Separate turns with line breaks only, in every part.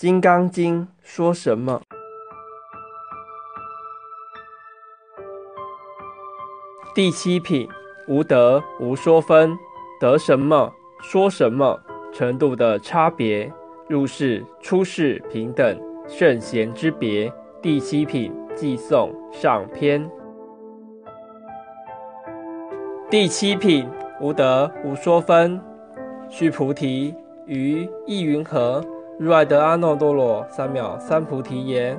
金刚经》说什么？第七品，无德无说分，得什么说什么程度的差别，入世出世平等，圣贤之别。第七品，寄颂上篇。第七品，无德无说分。须菩提，于意云何？如来得阿耨多罗三藐三菩提言。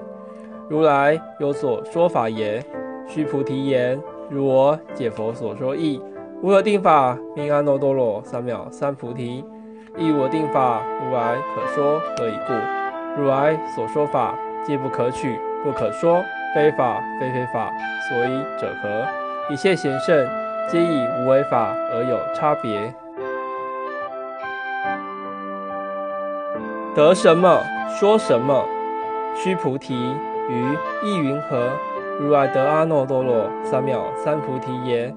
如来有所说法言。须菩提言。如我解佛所说义，无有定法名阿耨多罗三藐三菩提，亦无定法如来可说，何以故？如来所说法，皆不可取，不可说，非法非非法，所以者何？一切贤圣，皆以无为法而有差别。得什么说什么？须菩提，于意云何？如来得阿耨多罗三藐三菩提耶，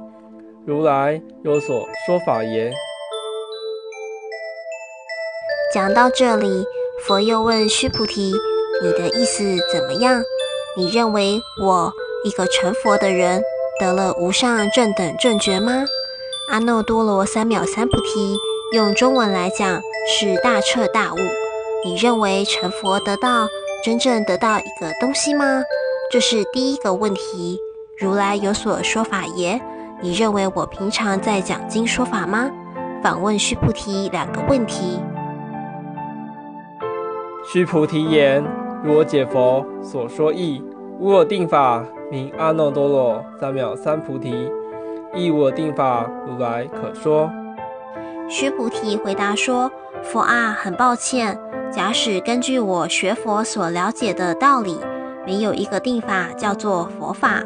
如来有所说法耶。
讲到这里，佛又问须菩提：“你的意思怎么样？你认为我一个成佛的人得了无上正等正觉吗？”阿耨多罗三藐三菩提用中文来讲是大彻大悟。你认为成佛得到真正得到一个东西吗？这是第一个问题。如来有所说法耶？你认为我平常在讲经说法吗？反问须菩提两个问题。
须菩提言：如我解佛所说义，无我定法名阿耨多罗三藐三菩提，亦无我定法如来可说。
须菩提回答说：佛啊，很抱歉，假使根据我学佛所了解的道理。没有一个定法叫做佛法，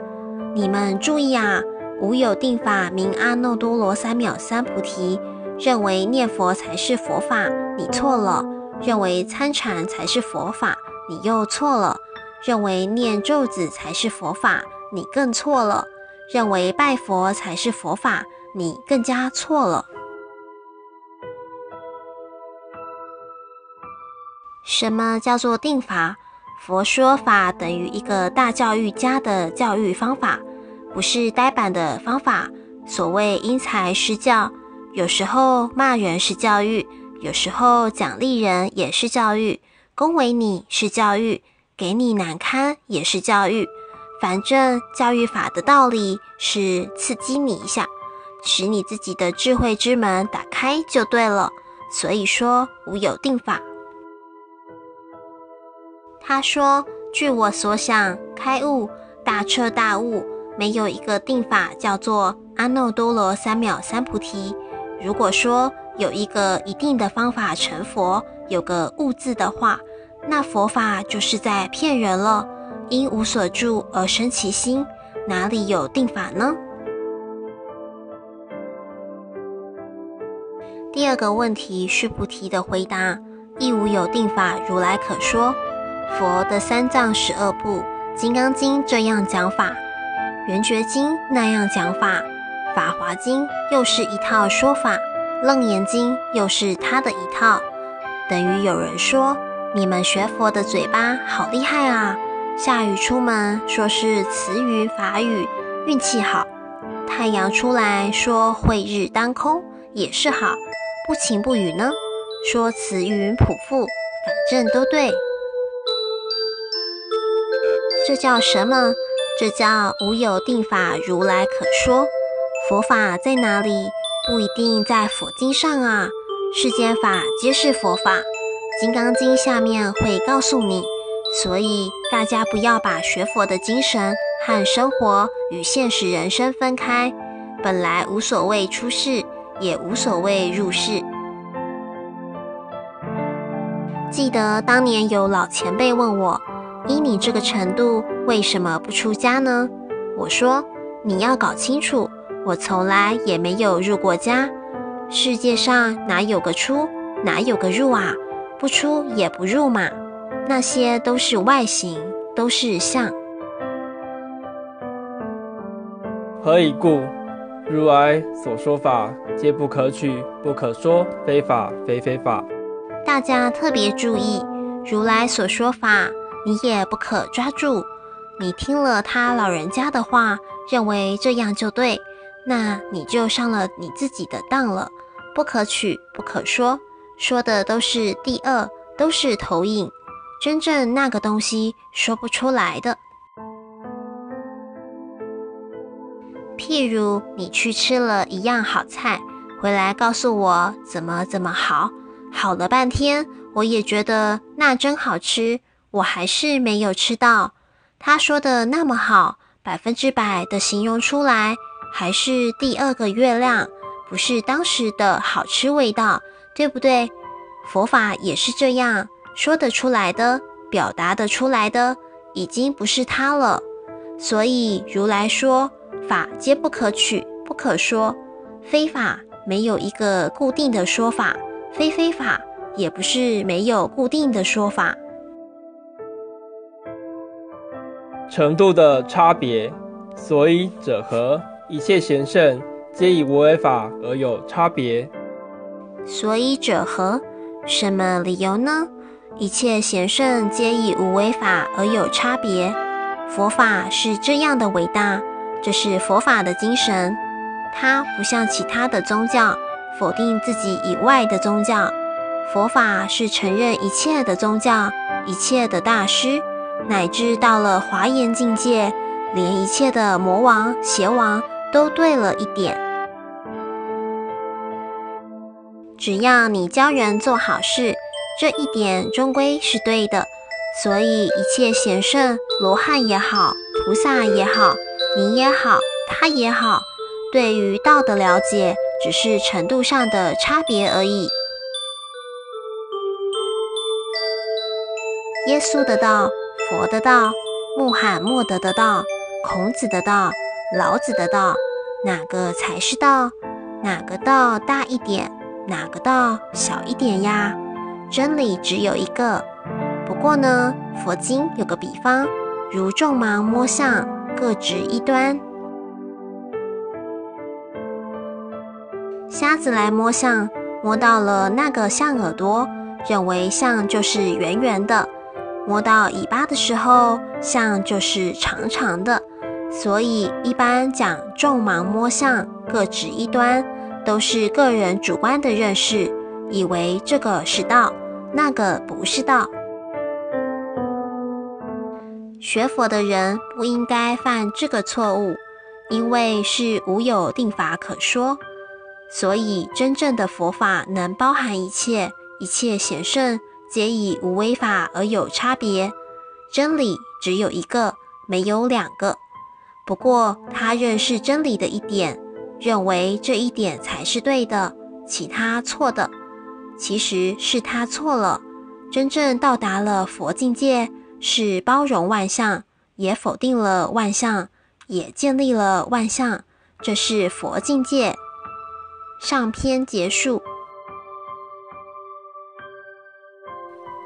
你们注意啊！无有定法名阿耨多罗三藐三菩提，认为念佛才是佛法，你错了；认为参禅才是佛法，你又错了；认为念咒子才是佛法，你更错了；认为拜佛才是佛法，你更加错了。什么叫做定法？佛说法等于一个大教育家的教育方法，不是呆板的方法。所谓因材施教，有时候骂人是教育，有时候奖励人也是教育，恭维你是教育，给你难堪也是教育。反正教育法的道理是刺激你一下，使你自己的智慧之门打开就对了。所以说无有定法。他说：“据我所想，开悟大彻大悟，没有一个定法叫做阿耨多罗三藐三菩提。如果说有一个一定的方法成佛，有个悟字的话，那佛法就是在骗人了。因无所住而生其心，哪里有定法呢？”第二个问题，须菩提的回答：“亦无有定法如来可说。”佛的三藏十二部，《金刚经》这样讲法，《圆觉经》那样讲法，《法华经》又是一套说法，《楞严经》又是他的一套。等于有人说：“你们学佛的嘴巴好厉害啊！下雨出门说是词语法语，运气好；太阳出来说慧日当空，也是好；不晴不雨呢，说词云普覆，反正都对。”这叫什么？这叫无有定法如来可说。佛法在哪里？不一定在佛经上啊。世间法皆是佛法，《金刚经》下面会告诉你。所以大家不要把学佛的精神和生活与现实人生分开。本来无所谓出世，也无所谓入世。记得当年有老前辈问我。依你这个程度，为什么不出家呢？我说，你要搞清楚，我从来也没有入过家。世界上哪有个出，哪有个入啊？不出也不入嘛。那些都是外形，都是相。
何以故？如来所说法，皆不可取，不可说，非法非非法。
大家特别注意。如来所说法，你也不可抓住。你听了他老人家的话，认为这样就对，那你就上了你自己的当了。不可取，不可说，说的都是第二，都是投影。真正那个东西说不出来的。譬如你去吃了一样好菜，回来告诉我怎么怎么好，好了半天，我也觉得那真好吃，我还是没有吃到。他说的那么好，百分之百的形容出来，还是第二个月亮，不是当时的好吃味道，对不对？佛法也是这样，说得出来的，表达得出来的，已经不是他了。所以如来说法皆不可取，不可说，非法没有一个固定的说法，非非法也不是没有固定的说法。
程度的差别，所以者何？一切贤圣皆以无为法而有差别。
所以者何？什么理由呢？一切贤圣皆以无为法而有差别。佛法是这样的伟大，这是佛法的精神。它不像其他的宗教，否定自己以外的宗教。佛法是承认一切的宗教，一切的大师。乃至到了华严境界，连一切的魔王、邪王都对了一点。只要你教人做好事，这一点终归是对的。所以一切贤圣、罗汉也好，菩萨也好，你也好，他也好，对于道的了解，只是程度上的差别而已。耶稣的道。佛的道、穆罕默德的道、孔子的道、老子的道，哪个才是道？哪个道大一点？哪个道小一点呀？真理只有一个。不过呢，佛经有个比方，如众盲摸象，各执一端。瞎子来摸象，摸到了那个象耳朵，认为象就是圆圆的。摸到尾巴的时候，象就是长长的，所以一般讲众盲摸象，各指一端，都是个人主观的认识，以为这个是道，那个不是道。学佛的人不应该犯这个错误，因为是无有定法可说，所以真正的佛法能包含一切，一切显圣。皆以无为法而有差别，真理只有一个，没有两个。不过他认识真理的一点，认为这一点才是对的，其他错的，其实是他错了。真正到达了佛境界，是包容万象，也否定了万象，也建立了万象，这是佛境界。上篇结束。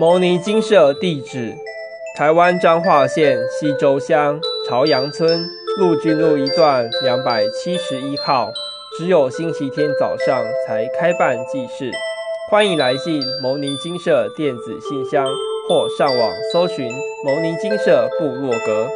牟尼精舍地址：台湾彰化县西周乡朝阳村陆军路一段两百七十一号。只有星期天早上才开办祭事，欢迎来信牟尼精舍电子信箱或上网搜寻牟尼精舍部落格。